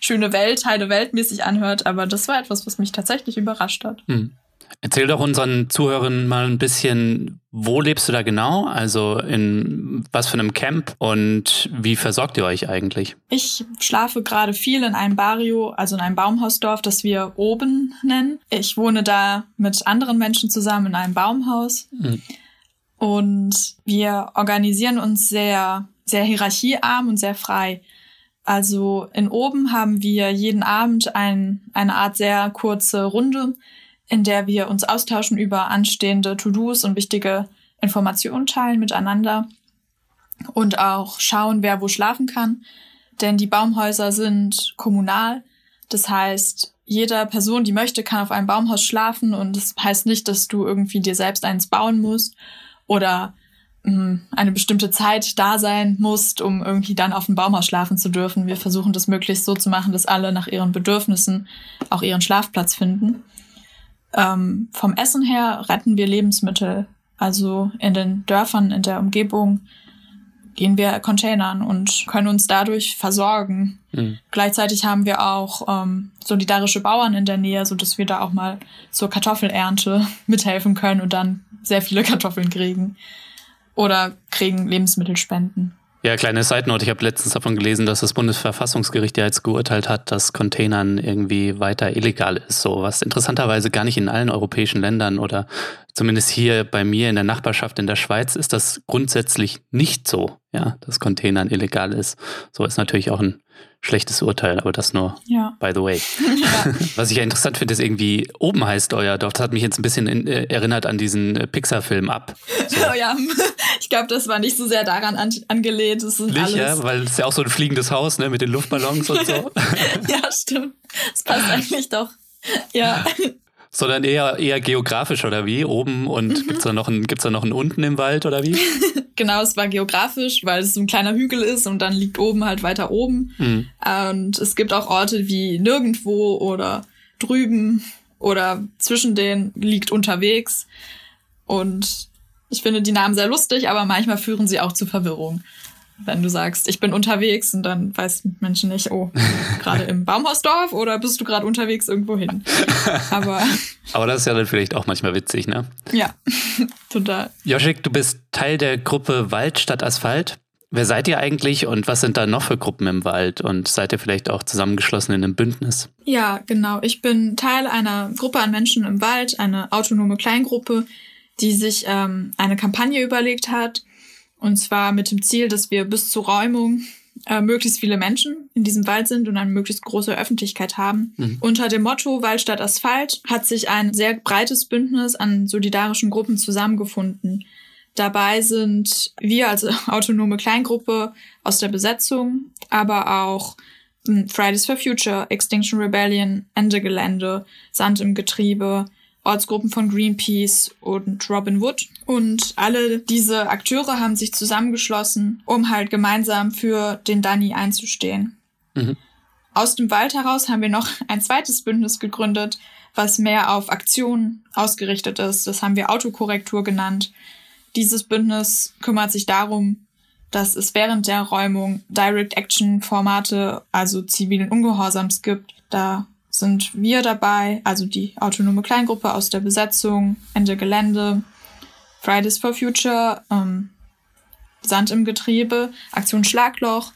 schöne Welt, heile Weltmäßig anhört, aber das war etwas, was mich tatsächlich überrascht hat. Mhm. Erzähl doch unseren Zuhörern mal ein bisschen, wo lebst du da genau? Also in was für einem Camp und wie versorgt ihr euch eigentlich? Ich schlafe gerade viel in einem Barrio, also in einem Baumhausdorf, das wir oben nennen. Ich wohne da mit anderen Menschen zusammen in einem Baumhaus. Mhm. Und wir organisieren uns sehr, sehr hierarchiearm und sehr frei. Also in oben haben wir jeden Abend ein, eine Art sehr kurze Runde, in der wir uns austauschen über anstehende To-Dos und wichtige Informationen teilen miteinander und auch schauen, wer wo schlafen kann. Denn die Baumhäuser sind kommunal. Das heißt, jeder Person, die möchte, kann auf einem Baumhaus schlafen und das heißt nicht, dass du irgendwie dir selbst eins bauen musst oder mh, eine bestimmte Zeit da sein musst, um irgendwie dann auf dem Baumhaus schlafen zu dürfen. Wir versuchen das möglichst so zu machen, dass alle nach ihren Bedürfnissen auch ihren Schlafplatz finden. Ähm, vom Essen her retten wir Lebensmittel. Also in den Dörfern, in der Umgebung gehen wir Containern und können uns dadurch versorgen. Mhm. Gleichzeitig haben wir auch ähm, solidarische Bauern in der Nähe, so dass wir da auch mal zur Kartoffelernte <laughs> mithelfen können und dann sehr viele Kartoffeln kriegen. Oder kriegen Lebensmittelspenden. Ja, kleine Side Note. Ich habe letztens davon gelesen, dass das Bundesverfassungsgericht ja jetzt geurteilt hat, dass Containern irgendwie weiter illegal ist. So was interessanterweise gar nicht in allen europäischen Ländern oder zumindest hier bei mir in der Nachbarschaft in der Schweiz ist das grundsätzlich nicht so, ja, dass Containern illegal ist. So ist natürlich auch ein schlechtes Urteil, aber das nur ja. by the way. Ja. <laughs> <laughs> Was ich ja interessant finde, ist irgendwie, oben heißt euer Dorf. Das hat mich jetzt ein bisschen in, äh, erinnert an diesen äh, Pixar-Film ab. So. Oh <laughs> ja, ich glaube, das war nicht so sehr daran an, angelehnt. Das ist nicht, alles ja, weil es ist ja auch so ein fliegendes Haus, ne, mit den Luftballons und so. ja, stimmt. Das passt eigentlich doch. Ja. Sondern eher, eher geografisch oder wie? Oben und mhm. gibt's da noch ein, gibt's da noch einen unten im Wald oder wie? <laughs> genau, es war geografisch, weil es so ein kleiner Hügel ist und dann liegt oben halt weiter oben. Mhm. Und es gibt auch Orte wie nirgendwo oder drüben oder zwischen denen liegt unterwegs. Und ich finde die Namen sehr lustig, aber manchmal führen sie auch zu Verwirrung wenn du sagst, ich bin unterwegs und dann weiß Menschen nicht, oh, gerade im Baumhausdorf oder bist du gerade unterwegs irgendwo hin? <laughs> Aber, Aber das ist ja dann vielleicht auch manchmal witzig, ne? Ja, <laughs> total. Joschik, du bist Teil der Gruppe Wald statt Asphalt. Wer seid ihr eigentlich und was sind da noch für Gruppen im Wald? Und seid ihr vielleicht auch zusammengeschlossen in einem Bündnis? Ja, genau. Ich bin Teil einer Gruppe an Menschen im Wald, eine autonome Kleingruppe, die sich ähm, eine Kampagne überlegt hat, und zwar mit dem Ziel, dass wir bis zur Räumung äh, möglichst viele Menschen in diesem Wald sind und eine möglichst große Öffentlichkeit haben. Mhm. Unter dem Motto Wald statt Asphalt hat sich ein sehr breites Bündnis an solidarischen Gruppen zusammengefunden. Dabei sind wir als <laughs> autonome Kleingruppe aus der Besetzung, aber auch hm, Fridays for Future, Extinction Rebellion, Ende Gelände, Sand im Getriebe, Ortsgruppen von Greenpeace und Robin Wood. Und alle diese Akteure haben sich zusammengeschlossen, um halt gemeinsam für den Danny einzustehen. Mhm. Aus dem Wald heraus haben wir noch <laughs> ein zweites Bündnis gegründet, was mehr auf Aktionen ausgerichtet ist. Das haben wir Autokorrektur genannt. Dieses Bündnis kümmert sich darum, dass es während der Räumung Direct Action Formate, also zivilen Ungehorsams gibt. Da sind wir dabei, also die autonome Kleingruppe aus der Besetzung, Ende Gelände, Fridays for Future, ähm, Sand im Getriebe, Aktion Schlagloch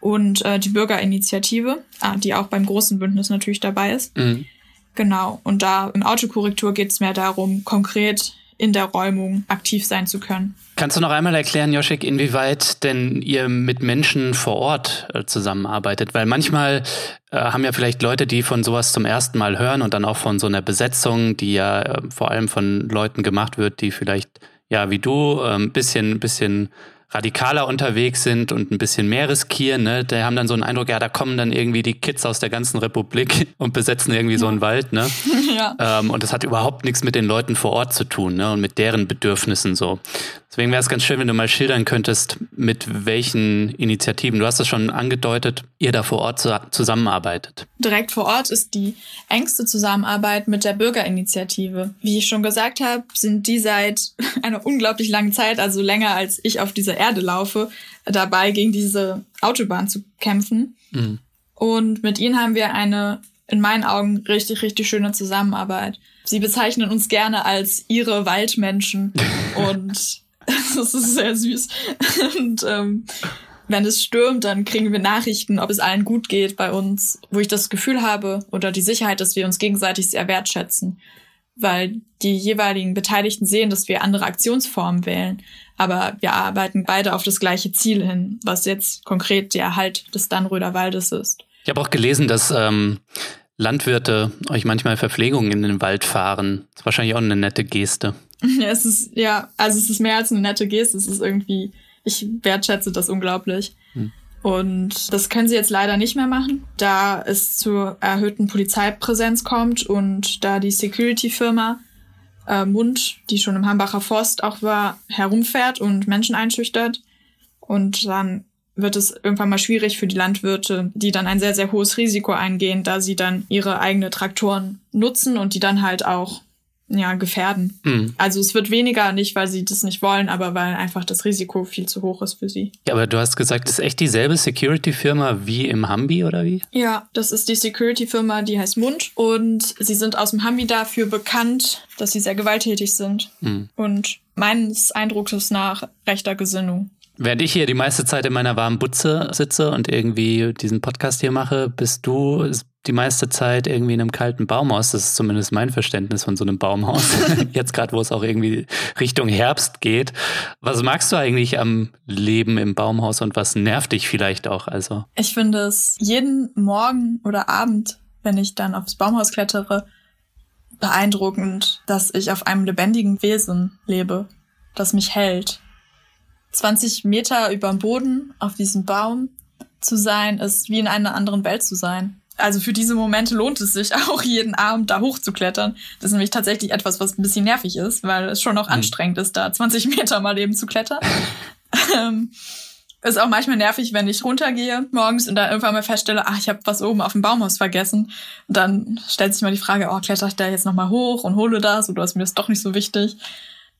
und äh, die Bürgerinitiative, ah, die auch beim großen Bündnis natürlich dabei ist. Mhm. Genau. Und da im Autokorrektur geht es mehr darum, konkret in der Räumung aktiv sein zu können. Kannst du noch einmal erklären, Joschik, inwieweit denn ihr mit Menschen vor Ort äh, zusammenarbeitet? Weil manchmal äh, haben ja vielleicht Leute, die von sowas zum ersten Mal hören und dann auch von so einer Besetzung, die ja äh, vor allem von Leuten gemacht wird, die vielleicht, ja, wie du, ein ähm, bisschen, bisschen radikaler unterwegs sind und ein bisschen mehr riskieren, ne? Die haben dann so einen Eindruck, ja, da kommen dann irgendwie die Kids aus der ganzen Republik <laughs> und besetzen irgendwie ja. so einen Wald, ne? <laughs> ja. Ähm, und das hat überhaupt nichts mit den Leuten vor Ort zu tun, ne? Und mit deren Bedürfnissen so. Deswegen wäre es ganz schön, wenn du mal schildern könntest, mit welchen Initiativen, du hast das schon angedeutet, ihr da vor Ort zu, zusammenarbeitet. Direkt vor Ort ist die engste Zusammenarbeit mit der Bürgerinitiative. Wie ich schon gesagt habe, sind die seit <laughs> einer unglaublich langen Zeit, also länger als ich auf dieser Erde laufe, dabei gegen diese Autobahn zu kämpfen. Mhm. Und mit ihnen haben wir eine in meinen Augen richtig, richtig schöne Zusammenarbeit. Sie bezeichnen uns gerne als ihre Waldmenschen <laughs> und <laughs> das ist sehr süß. Und ähm, wenn es stürmt, dann kriegen wir Nachrichten, ob es allen gut geht bei uns, wo ich das Gefühl habe oder die Sicherheit, dass wir uns gegenseitig sehr wertschätzen. weil die jeweiligen Beteiligten sehen, dass wir andere Aktionsformen wählen. Aber wir arbeiten beide auf das gleiche Ziel hin, was jetzt konkret der Erhalt des Dannröder Waldes ist. Ich habe auch gelesen, dass ähm, Landwirte euch manchmal Verpflegungen in den Wald fahren. Das ist wahrscheinlich auch eine nette Geste. Ja, <laughs> es ist, ja, also es ist mehr als eine nette Geste. Es ist irgendwie, ich wertschätze das unglaublich. Hm. Und das können sie jetzt leider nicht mehr machen, da es zur erhöhten Polizeipräsenz kommt und da die Security-Firma äh, Mund, die schon im Hambacher Forst auch war, herumfährt und Menschen einschüchtert. Und dann wird es irgendwann mal schwierig für die Landwirte, die dann ein sehr, sehr hohes Risiko eingehen, da sie dann ihre eigenen Traktoren nutzen und die dann halt auch ja, gefährden. Mhm. Also es wird weniger, nicht weil sie das nicht wollen, aber weil einfach das Risiko viel zu hoch ist für sie. Ja, aber du hast gesagt, das ist echt dieselbe Security-Firma wie im Hambi oder wie? Ja, das ist die Security-Firma, die heißt Mund und sie sind aus dem Hambi dafür bekannt, dass sie sehr gewalttätig sind mhm. und meines Eindrucks nach rechter Gesinnung. Während ich hier die meiste Zeit in meiner warmen Butze sitze und irgendwie diesen Podcast hier mache, bist du die meiste Zeit irgendwie in einem kalten Baumhaus. Das ist zumindest mein Verständnis von so einem Baumhaus. <laughs> Jetzt gerade, wo es auch irgendwie Richtung Herbst geht. Was magst du eigentlich am Leben im Baumhaus und was nervt dich vielleicht auch? Also ich finde es jeden Morgen oder Abend, wenn ich dann aufs Baumhaus klettere, beeindruckend, dass ich auf einem lebendigen Wesen lebe, das mich hält 20 Meter über dem Boden auf diesem Baum zu sein, ist wie in einer anderen Welt zu sein. Also für diese Momente lohnt es sich <laughs> auch jeden Abend da hochzuklettern. Das ist nämlich tatsächlich etwas, was ein bisschen nervig ist, weil es schon noch mhm. anstrengend ist, da 20 <laughs> Meter mal eben zu klettern. ähm, ist auch manchmal nervig, wenn ich runtergehe morgens und dann irgendwann mal feststelle, ach, ich habe was oben auf dem Baumhaus vergessen. Und dann stellt sich mal die Frage, oh, kletter ich da jetzt nochmal hoch und hole das oder ist mir das doch nicht so wichtig?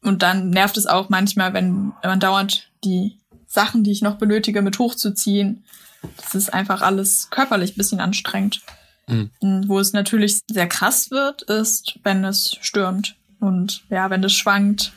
Und dann nervt es auch manchmal, wenn man dauernd die Sachen, die ich noch benötige, mit hochzuziehen. Das ist einfach alles körperlich bisschen anstrengend. Mhm. Wo es natürlich sehr krass wird, ist, wenn es stürmt. Und ja, wenn es schwankt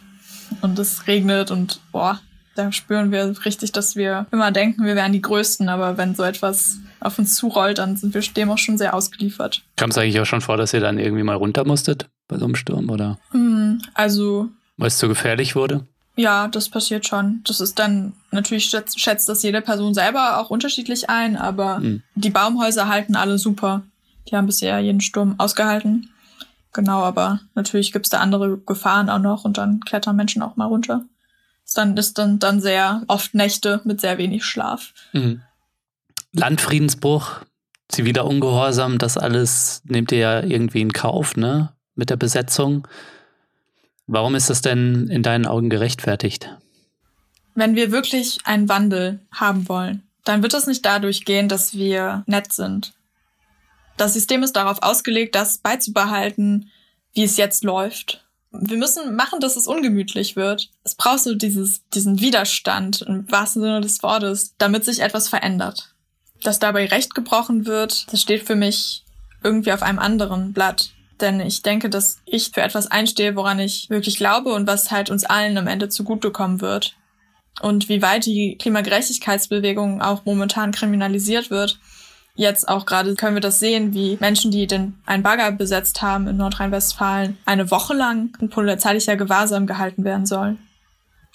und es regnet und boah, da spüren wir richtig, dass wir immer denken, wir wären die Größten, aber wenn so etwas auf uns zurollt, dann sind wir dem auch schon sehr ausgeliefert. Kam es eigentlich auch schon vor, dass ihr dann irgendwie mal runter musstet bei so einem Sturm, oder? Hm, also weil es zu gefährlich wurde? Ja, das passiert schon. Das ist dann, natürlich schätzt, schätzt das jede Person selber auch unterschiedlich ein, aber mhm. die Baumhäuser halten alle super. Die haben bisher jeden Sturm ausgehalten. Genau, aber natürlich gibt's da andere Gefahren auch noch und dann klettern Menschen auch mal runter. Das dann ist dann, dann sehr oft Nächte mit sehr wenig Schlaf. Mhm. Landfriedensbruch, ziviler Ungehorsam, das alles nehmt ihr ja irgendwie in Kauf, ne? Mit der Besetzung. Warum ist das denn in deinen Augen gerechtfertigt? Wenn wir wirklich einen Wandel haben wollen, dann wird es nicht dadurch gehen, dass wir nett sind. Das System ist darauf ausgelegt, das beizubehalten, wie es jetzt läuft. Wir müssen machen, dass es ungemütlich wird. Es braucht so dieses, diesen Widerstand im wahrsten Sinne des Wortes, damit sich etwas verändert. Dass dabei Recht gebrochen wird, das steht für mich irgendwie auf einem anderen Blatt. Denn ich denke, dass ich für etwas einstehe, woran ich wirklich glaube und was halt uns allen am Ende zugutekommen wird. Und wie weit die Klimagerechtigkeitsbewegung auch momentan kriminalisiert wird. Jetzt auch gerade können wir das sehen, wie Menschen, die den einen Bagger besetzt haben in Nordrhein-Westfalen, eine Woche lang in polizeilicher Gewahrsam gehalten werden sollen.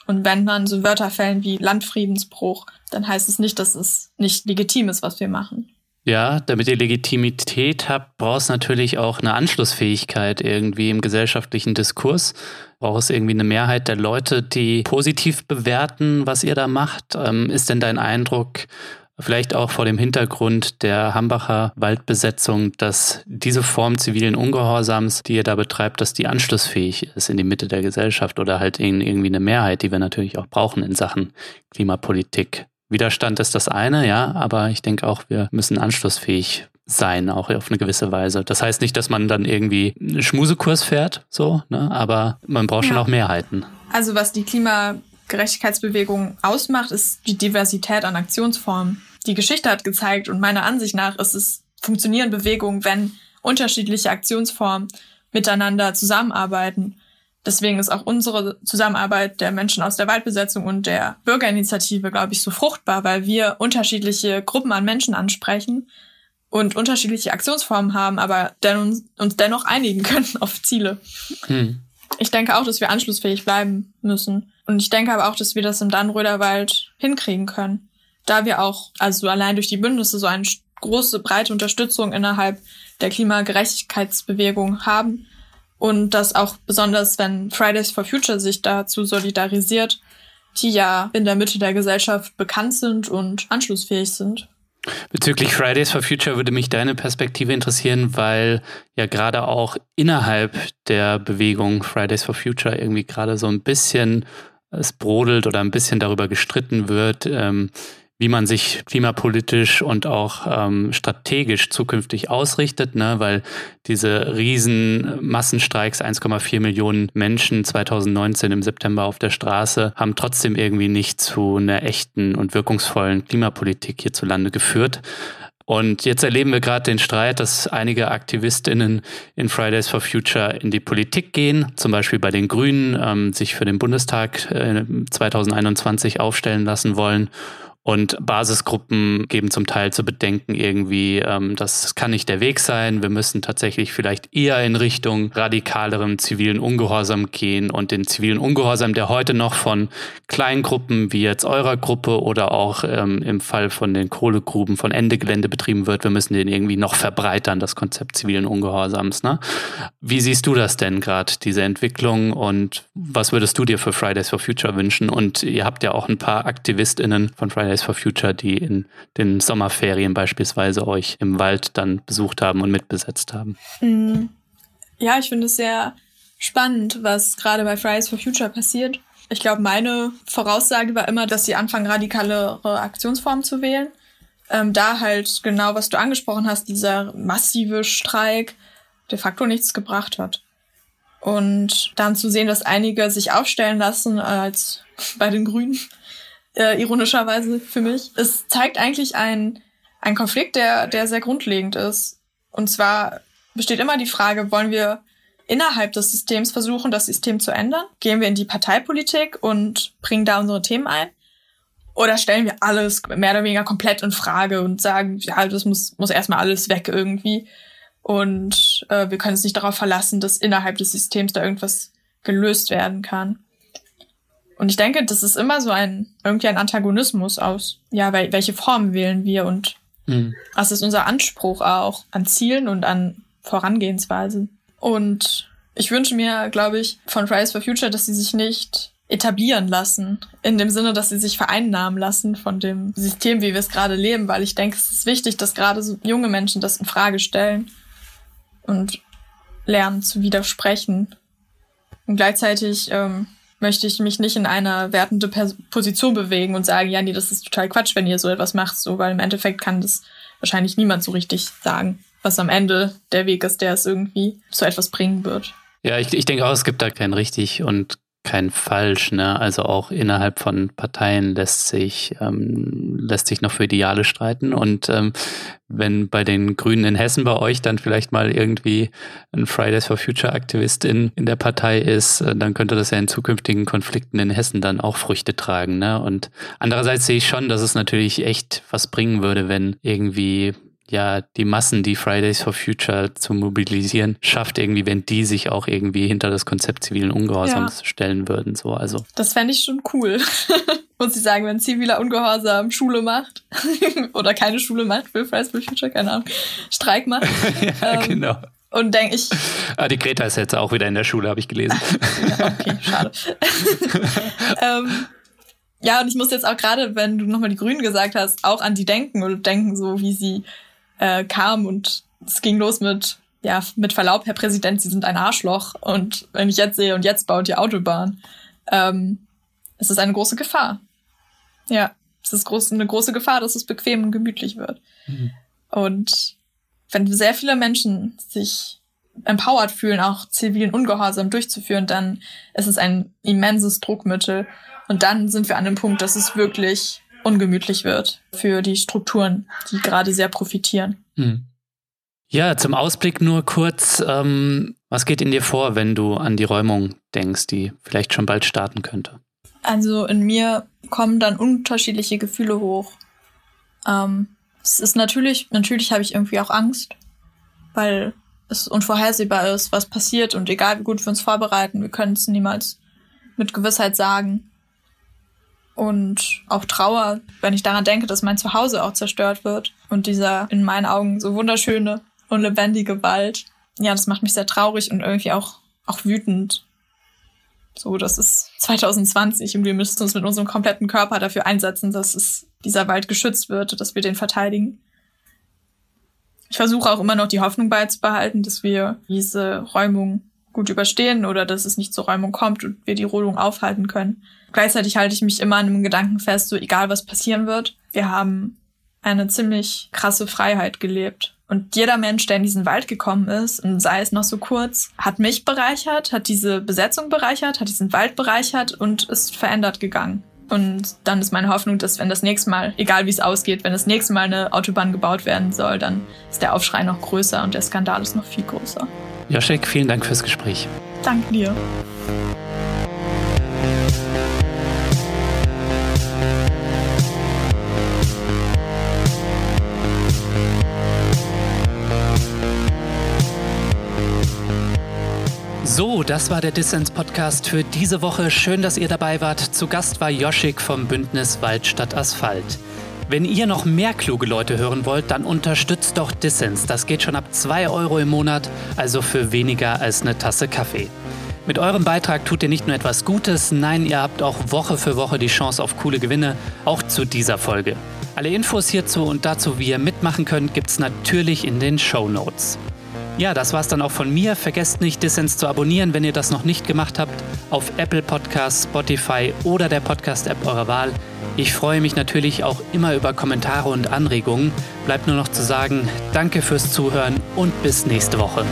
Und wenn man so Wörter fällen wie Landfriedensbruch, dann heißt es nicht, dass es nicht legitim ist, was wir machen. Ja, damit ihr Legitimität habt, braucht es natürlich auch eine Anschlussfähigkeit irgendwie im gesellschaftlichen Diskurs. Braucht es irgendwie eine Mehrheit der Leute, die positiv bewerten, was ihr da macht? Ähm, ist denn dein Eindruck, vielleicht auch vor dem Hintergrund der Hambacher Waldbesetzung, dass diese Form zivilen Ungehorsams, die ihr da betreibt, dass die anschlussfähig ist in die Mitte der Gesellschaft oder halt in irgendwie eine Mehrheit, die wir natürlich auch brauchen in Sachen Klimapolitik? Widerstand ist das eine, ja, aber ich denke auch, wir müssen anschlussfähig sein, auch auf eine gewisse Weise. Das heißt nicht, dass man dann irgendwie einen Schmusekurs fährt, so, ne, aber man braucht ja. schon auch Mehrheiten. Also was die Klimagerechtigkeitsbewegung ausmacht, ist die Diversität an Aktionsformen. Die Geschichte hat gezeigt und meiner Ansicht nach ist es funktionieren Bewegungen, wenn unterschiedliche Aktionsformen miteinander zusammenarbeiten Deswegen ist auch unsere Zusammenarbeit der Menschen aus der Waldbesetzung und der Bürgerinitiative, glaube ich, so fruchtbar, weil wir unterschiedliche Gruppen an Menschen ansprechen und unterschiedliche Aktionsformen haben, aber den, uns dennoch einigen <laughs> können auf Ziele. Hm. Ich denke auch, dass wir anschlussfähig bleiben müssen. Und ich denke aber auch, dass wir das im Dannröderwald hinkriegen können. Da wir auch, also allein durch die Bündnisse so eine große, breite Unterstützung innerhalb der Klimagerechtigkeitsbewegung haben. Und das auch besonders, wenn Fridays for Future sich dazu solidarisiert, die ja in der Mitte der Gesellschaft bekannt sind und anschlussfähig sind. Bezüglich Fridays for Future würde mich deine Perspektive interessieren, weil ja gerade auch innerhalb der Bewegung Fridays for Future irgendwie gerade so ein bisschen es brodelt oder ein bisschen darüber gestritten wird, ähm, wie man sich klimapolitisch und auch ähm, strategisch zukünftig ausrichtet, ne? weil diese riesen Massenstreiks, 1,4 Millionen Menschen 2019 im September auf der Straße, haben trotzdem irgendwie nicht zu einer echten und wirkungsvollen Klimapolitik hierzulande geführt. Und jetzt erleben wir gerade den Streit, dass einige AktivistInnen in Fridays for Future in die Politik gehen, zum Beispiel bei den Grünen, ähm, sich für den Bundestag äh, 2021 aufstellen lassen wollen und Basisgruppen geben zum Teil zu bedenken irgendwie, ähm, das kann nicht der Weg sein. Wir müssen tatsächlich vielleicht eher in Richtung radikaleren zivilen Ungehorsam gehen und den zivilen Ungehorsam, der heute noch von Kleingruppen wie jetzt eurer Gruppe oder auch ähm, im Fall von den Kohlegruben von Ende Gelände betrieben wird, wir müssen den irgendwie noch verbreitern, das Konzept zivilen Ungehorsams. Ne? Wie siehst du das denn gerade, diese Entwicklung und was würdest du dir für Fridays for Future wünschen? Und ihr habt ja auch ein paar AktivistInnen von Fridays Fridays for Future, die in den Sommerferien beispielsweise euch im Wald dann besucht haben und mitbesetzt haben. Hm. Ja, ich finde es sehr spannend, was gerade bei Fridays for Future passiert. Ich glaube, meine Voraussage war immer, dass sie anfangen, radikalere Aktionsformen zu wählen. Ähm, da halt genau, was du angesprochen hast, dieser massive Streik de facto nichts gebracht hat. Und dann zu sehen, dass einige sich aufstellen lassen als <laughs> bei den Grünen äh, ironischerweise für mich. Es zeigt eigentlich ein, ein Konflikt, der, der sehr grundlegend ist. Und zwar besteht immer die Frage, wollen wir innerhalb des Systems versuchen, das System zu ändern? Gehen wir in die Parteipolitik und bringen da unsere Themen ein? Oder stellen wir alles mehr oder weniger komplett in Frage und sagen, ja, das muss, muss erstmal alles weg irgendwie. Und äh, wir können uns nicht darauf verlassen, dass innerhalb des Systems da irgendwas gelöst werden kann. Und ich denke, das ist immer so ein, irgendwie ein Antagonismus aus, ja, welche Form wählen wir und mhm. was ist unser Anspruch auch an Zielen und an Vorangehensweise. Und ich wünsche mir, glaube ich, von Fridays for Future, dass sie sich nicht etablieren lassen, in dem Sinne, dass sie sich vereinnahmen lassen von dem System, wie wir es gerade leben, weil ich denke, es ist wichtig, dass gerade so junge Menschen das in Frage stellen und lernen zu widersprechen. Und gleichzeitig ähm, möchte ich mich nicht in eine wertende Position bewegen und sagen, ja, nee, das ist total Quatsch, wenn ihr so etwas macht, so, weil im Endeffekt kann das wahrscheinlich niemand so richtig sagen, was am Ende der Weg ist, der es irgendwie zu etwas bringen wird. Ja, ich, ich denke auch, es gibt da kein richtig und kein falsch. Ne? Also auch innerhalb von Parteien lässt sich, ähm, lässt sich noch für Ideale streiten. Und ähm, wenn bei den Grünen in Hessen bei euch dann vielleicht mal irgendwie ein Fridays for Future Aktivist in, in der Partei ist, äh, dann könnte das ja in zukünftigen Konflikten in Hessen dann auch Früchte tragen. Ne? Und andererseits sehe ich schon, dass es natürlich echt was bringen würde, wenn irgendwie ja die Massen, die Fridays for Future zu mobilisieren, schafft irgendwie, wenn die sich auch irgendwie hinter das Konzept zivilen Ungehorsams ja. stellen würden. So, also. Das fände ich schon cool. <laughs> Muss ich sagen, wenn ziviler Ungehorsam Schule macht <laughs> oder keine Schule macht für Fridays for Future, keine Ahnung, Streik macht. <laughs> ja, ähm, genau. Und denke ich. Ah, die Greta ist jetzt auch wieder in der Schule, habe ich gelesen. ja, okay, schade. ähm, ja, und ich muss jetzt auch gerade, wenn du nochmal die Grünen gesagt hast, auch an die denken und denken, so wie sie äh, kam und es ging los mit, ja, mit Verlaub, Herr Präsident, Sie sind ein Arschloch und wenn ich jetzt sehe und jetzt baut die Autobahn, ähm, es ist eine große Gefahr. Ja, es ist groß, eine große Gefahr, dass es bequem und gemütlich wird. Mhm. Und wenn sehr viele Menschen sich empowered fühlen, auch zivilen Ungehorsam durchzuführen, dann ist es ein immenses Druckmittel. Und dann sind wir an dem Punkt, dass es wirklich ungemütlich wird für die Strukturen, die gerade sehr profitieren. Hm. Ja, zum Ausblick nur kurz, ähm, was geht in dir vor, wenn du an die Räumung denkst, die vielleicht schon bald starten könnte? Also in mir kommen dann unterschiedliche Gefühle hoch. Ähm, Es ist natürlich, natürlich habe ich irgendwie auch Angst, weil es unvorhersehbar ist, was passiert und egal wie gut wir uns vorbereiten, wir können es niemals mit Gewissheit sagen. Und auch Trauer, wenn ich daran denke, dass mein Zuhause auch zerstört wird und dieser in meinen Augen so wunderschöne und lebendige Wald. Ja, das macht mich sehr traurig und irgendwie auch, auch wütend. So, das ist 2020 und wir müssen uns mit unserem kompletten Körper dafür einsetzen, dass es, dieser Wald geschützt wird, dass wir den verteidigen. Ich versuche auch immer noch die Hoffnung beizubehalten, dass wir diese Räumung gut überstehen oder dass es nicht zur Räumung kommt und wir die Rodung aufhalten können. Gleichzeitig halte ich mich immer an einem Gedanken fest, so egal was passieren wird, wir haben eine ziemlich krasse Freiheit gelebt. Und jeder Mensch, der in diesen Wald gekommen ist, und sei es noch so kurz, hat mich bereichert, hat diese Besetzung bereichert, hat diesen Wald bereichert und ist verändert gegangen. Und dann ist meine Hoffnung, dass wenn das nächste Mal, egal wie es ausgeht, wenn das nächste Mal eine Autobahn gebaut werden soll, dann ist der Aufschrei noch größer und der Skandal ist noch viel größer. Joschek, vielen Dank fürs Gespräch. Danke dir. So, das war der Dissens-Podcast für diese Woche. Schön, dass ihr dabei wart. Zu Gast war Joschik vom Bündnis Waldstadt Asphalt. Wenn ihr noch mehr kluge Leute hören wollt, dann unterstützt doch Dissens. Das geht schon ab 2 Euro im Monat, also für weniger als eine Tasse Kaffee. Mit eurem Beitrag tut ihr nicht nur etwas Gutes, nein, ihr habt auch Woche für Woche die Chance auf coole Gewinne, auch zu dieser Folge. Alle Infos hierzu und dazu, wie ihr mitmachen könnt, gibt's natürlich in den Show Notes. Ja, das war's dann auch von mir. Vergesst nicht, Dissens zu abonnieren, wenn ihr das noch nicht gemacht habt, auf Apple Podcasts, Spotify oder der Podcast-App eurer Wahl. Ich freue mich natürlich auch immer über Kommentare und Anregungen. Bleibt nur noch zu sagen, danke fürs Zuhören und bis nächste Woche.